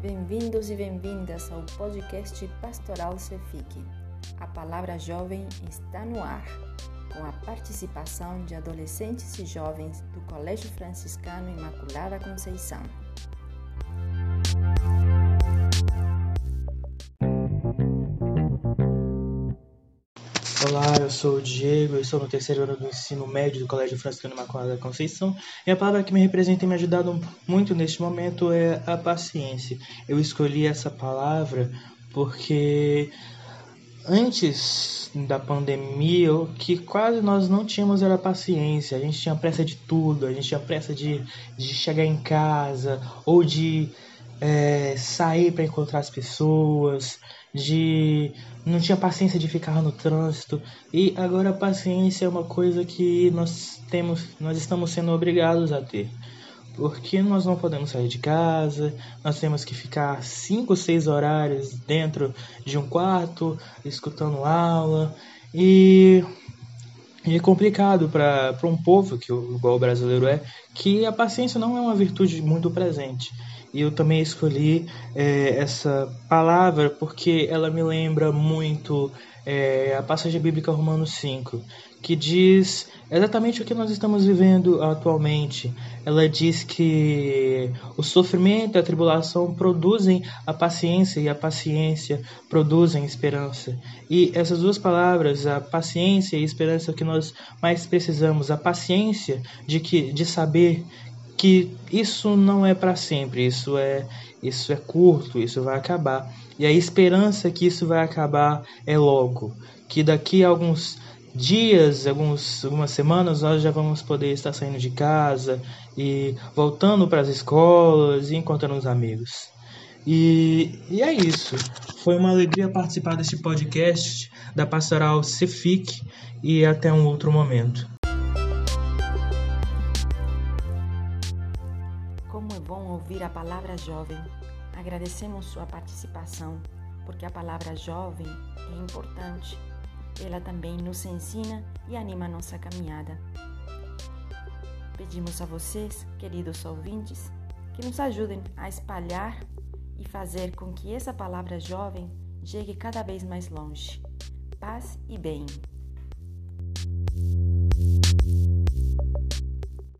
Bem-vindos e bem-vindas ao podcast Pastoral Cefique. A palavra jovem está no ar, com a participação de adolescentes e jovens do Colégio Franciscano Imaculada Conceição. Olá, eu sou o Diego, eu estou no terceiro ano do ensino médio do Colégio Franciscano Imaculada Conceição e a palavra que me representa e me ajudado muito neste momento é a paciência. Eu escolhi essa palavra porque antes da pandemia, o que quase nós não tínhamos era paciência. A gente tinha pressa de tudo, a gente tinha pressa de, de chegar em casa ou de é, sair para encontrar as pessoas, de não tinha paciência de ficar no trânsito e agora a paciência é uma coisa que nós temos, nós estamos sendo obrigados a ter. Porque nós não podemos sair de casa, nós temos que ficar 5, 6 horários dentro de um quarto, escutando aula, e, e é complicado para um povo, que igual o brasileiro é, que a paciência não é uma virtude muito presente. E eu também escolhi é, essa palavra porque ela me lembra muito é, a passagem bíblica Romanos 5, que diz exatamente o que nós estamos vivendo atualmente. Ela diz que o sofrimento e a tribulação produzem a paciência e a paciência produzem esperança. E essas duas palavras, a paciência e a esperança, é o que nós mais precisamos. A paciência de que de saber que isso não é para sempre, isso é isso é curto, isso vai acabar. E a esperança que isso vai acabar é logo, que daqui a alguns dias, alguns, algumas semanas, nós já vamos poder estar saindo de casa e voltando para as escolas e encontrando os amigos. E, e é isso. Foi uma alegria participar desse podcast da Pastoral Cefic e até um outro momento. Como é bom ouvir a palavra jovem. Agradecemos sua participação, porque a palavra jovem é importante ela também nos ensina e anima nossa caminhada. Pedimos a vocês, queridos ouvintes, que nos ajudem a espalhar e fazer com que essa palavra jovem chegue cada vez mais longe. Paz e bem.